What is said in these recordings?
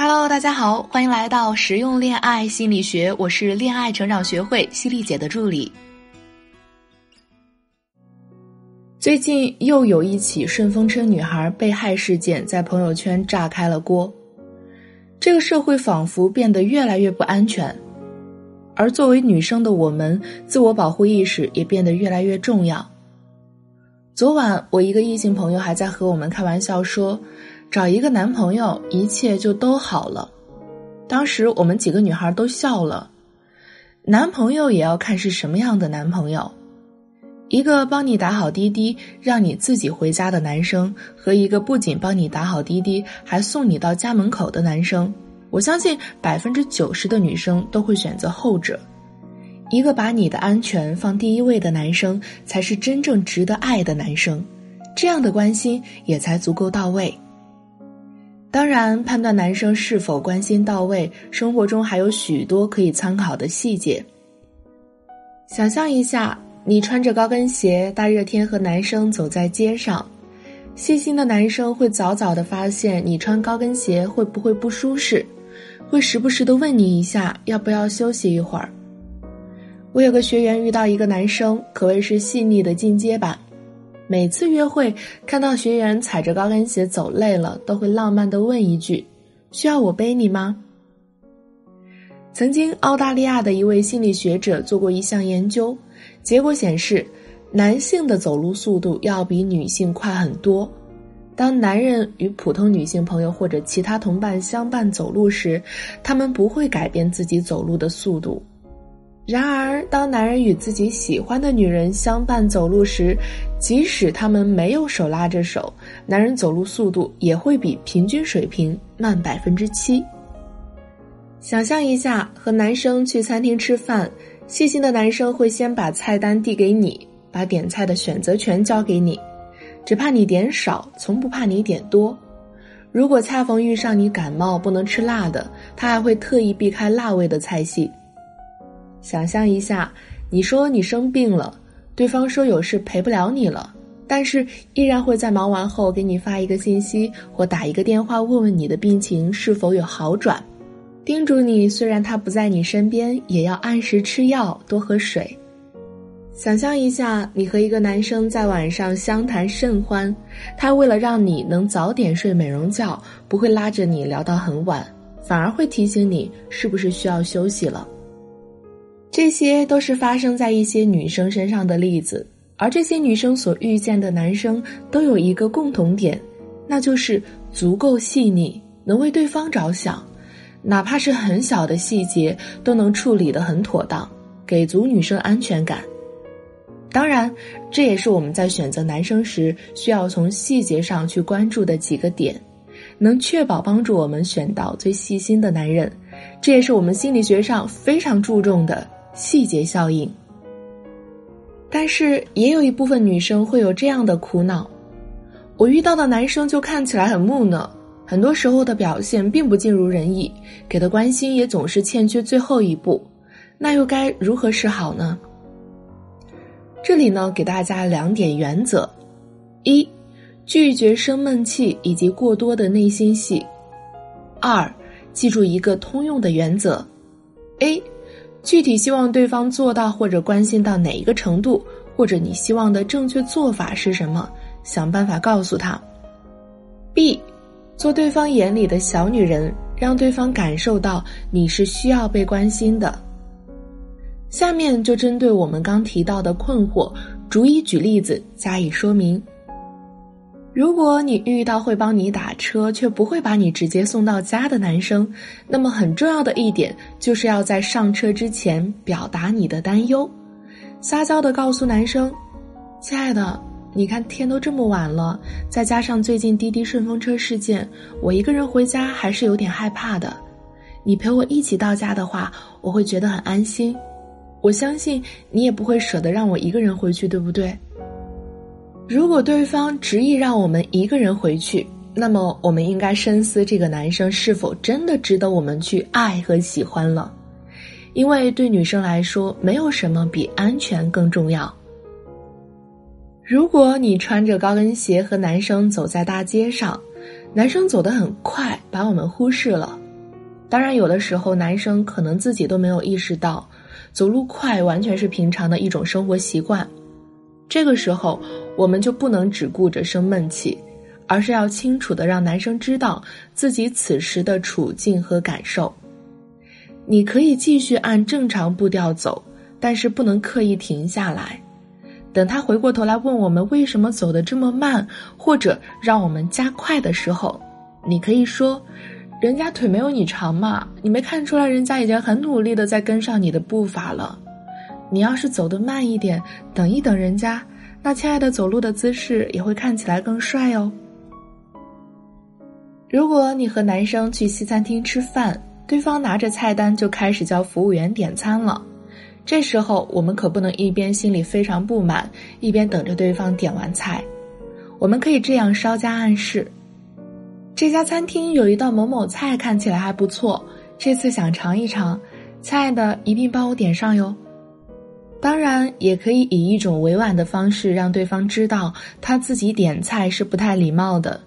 Hello，大家好，欢迎来到实用恋爱心理学，我是恋爱成长学会犀利姐的助理。最近又有一起顺风车女孩被害事件在朋友圈炸开了锅，这个社会仿佛变得越来越不安全，而作为女生的我们，自我保护意识也变得越来越重要。昨晚，我一个异性朋友还在和我们开玩笑说。找一个男朋友，一切就都好了。当时我们几个女孩都笑了。男朋友也要看是什么样的男朋友，一个帮你打好滴滴，让你自己回家的男生，和一个不仅帮你打好滴滴，还送你到家门口的男生，我相信百分之九十的女生都会选择后者。一个把你的安全放第一位的男生，才是真正值得爱的男生，这样的关心也才足够到位。当然，判断男生是否关心到位，生活中还有许多可以参考的细节。想象一下，你穿着高跟鞋，大热天和男生走在街上，细心的男生会早早的发现你穿高跟鞋会不会不舒适，会时不时的问你一下要不要休息一会儿。我有个学员遇到一个男生，可谓是细腻的进阶版。每次约会看到学员踩着高跟鞋走累了，都会浪漫的问一句：“需要我背你吗？”曾经，澳大利亚的一位心理学者做过一项研究，结果显示，男性的走路速度要比女性快很多。当男人与普通女性朋友或者其他同伴相伴走路时，他们不会改变自己走路的速度。然而，当男人与自己喜欢的女人相伴走路时，即使他们没有手拉着手，男人走路速度也会比平均水平慢百分之七。想象一下，和男生去餐厅吃饭，细心的男生会先把菜单递给你，把点菜的选择权交给你，只怕你点少，从不怕你点多。如果恰逢遇上你感冒不能吃辣的，他还会特意避开辣味的菜系。想象一下，你说你生病了，对方说有事陪不了你了，但是依然会在忙完后给你发一个信息或打一个电话问问你的病情是否有好转，叮嘱你虽然他不在你身边，也要按时吃药，多喝水。想象一下，你和一个男生在晚上相谈甚欢，他为了让你能早点睡美容觉，不会拉着你聊到很晚，反而会提醒你是不是需要休息了。这些都是发生在一些女生身上的例子，而这些女生所遇见的男生都有一个共同点，那就是足够细腻，能为对方着想，哪怕是很小的细节都能处理得很妥当，给足女生安全感。当然，这也是我们在选择男生时需要从细节上去关注的几个点，能确保帮助我们选到最细心的男人。这也是我们心理学上非常注重的。细节效应，但是也有一部分女生会有这样的苦恼：我遇到的男生就看起来很木讷，很多时候的表现并不尽如人意，给的关心也总是欠缺最后一步，那又该如何是好呢？这里呢，给大家两点原则：一，拒绝生闷气以及过多的内心戏；二，记住一个通用的原则。：A。具体希望对方做到或者关心到哪一个程度，或者你希望的正确做法是什么？想办法告诉他。B，做对方眼里的小女人，让对方感受到你是需要被关心的。下面就针对我们刚提到的困惑，逐一举例子加以说明。如果你遇到会帮你打车却不会把你直接送到家的男生，那么很重要的一点就是要在上车之前表达你的担忧，撒娇的告诉男生：“亲爱的，你看天都这么晚了，再加上最近滴滴顺风车事件，我一个人回家还是有点害怕的。你陪我一起到家的话，我会觉得很安心。我相信你也不会舍得让我一个人回去，对不对？”如果对方执意让我们一个人回去，那么我们应该深思这个男生是否真的值得我们去爱和喜欢了，因为对女生来说，没有什么比安全更重要。如果你穿着高跟鞋和男生走在大街上，男生走得很快，把我们忽视了，当然，有的时候男生可能自己都没有意识到，走路快完全是平常的一种生活习惯。这个时候，我们就不能只顾着生闷气，而是要清楚的让男生知道自己此时的处境和感受。你可以继续按正常步调走，但是不能刻意停下来。等他回过头来问我们为什么走得这么慢，或者让我们加快的时候，你可以说。人家腿没有你长嘛，你没看出来人家已经很努力的在跟上你的步伐了。你要是走得慢一点，等一等人家，那亲爱的走路的姿势也会看起来更帅哦。如果你和男生去西餐厅吃饭，对方拿着菜单就开始叫服务员点餐了，这时候我们可不能一边心里非常不满，一边等着对方点完菜。我们可以这样稍加暗示。这家餐厅有一道某某菜看起来还不错，这次想尝一尝，亲爱的一定帮我点上哟。当然，也可以以一种委婉的方式让对方知道他自己点菜是不太礼貌的，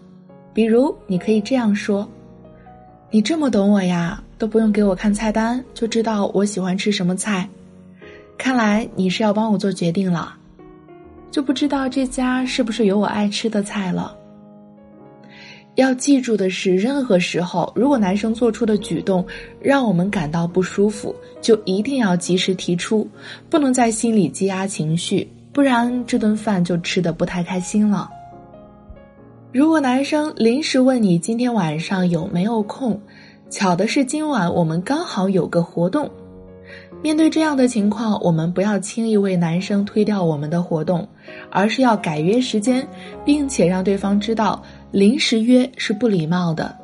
比如你可以这样说：“你这么懂我呀，都不用给我看菜单就知道我喜欢吃什么菜，看来你是要帮我做决定了，就不知道这家是不是有我爱吃的菜了。”要记住的是，任何时候，如果男生做出的举动让我们感到不舒服，就一定要及时提出，不能在心里积压情绪，不然这顿饭就吃的不太开心了。如果男生临时问你今天晚上有没有空，巧的是今晚我们刚好有个活动，面对这样的情况，我们不要轻易为男生推掉我们的活动，而是要改约时间，并且让对方知道。临时约是不礼貌的，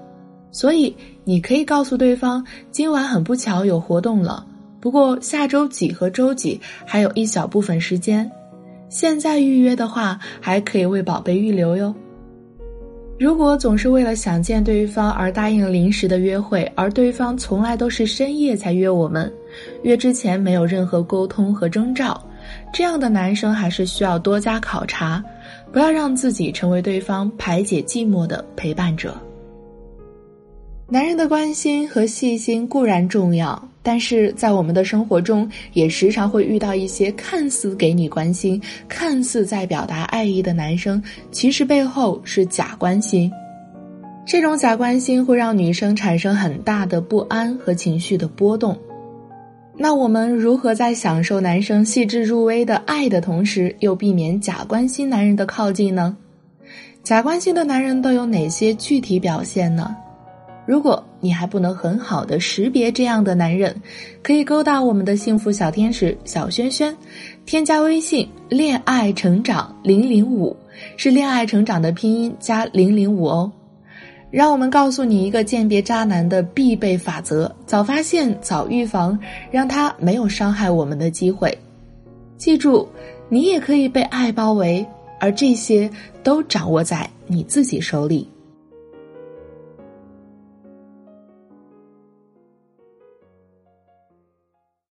所以你可以告诉对方，今晚很不巧有活动了，不过下周几和周几还有一小部分时间，现在预约的话还可以为宝贝预留哟。如果总是为了想见对方而答应临时的约会，而对方从来都是深夜才约我们，约之前没有任何沟通和征兆，这样的男生还是需要多加考察。不要让自己成为对方排解寂寞的陪伴者。男人的关心和细心固然重要，但是在我们的生活中，也时常会遇到一些看似给你关心、看似在表达爱意的男生，其实背后是假关心。这种假关心会让女生产生很大的不安和情绪的波动。那我们如何在享受男生细致入微的爱的同时，又避免假关心男人的靠近呢？假关心的男人都有哪些具体表现呢？如果你还不能很好的识别这样的男人，可以勾搭我们的幸福小天使小轩轩，添加微信“恋爱成长零零五”，是恋爱成长的拼音加零零五哦。让我们告诉你一个鉴别渣男的必备法则：早发现，早预防，让他没有伤害我们的机会。记住，你也可以被爱包围，而这些都掌握在你自己手里。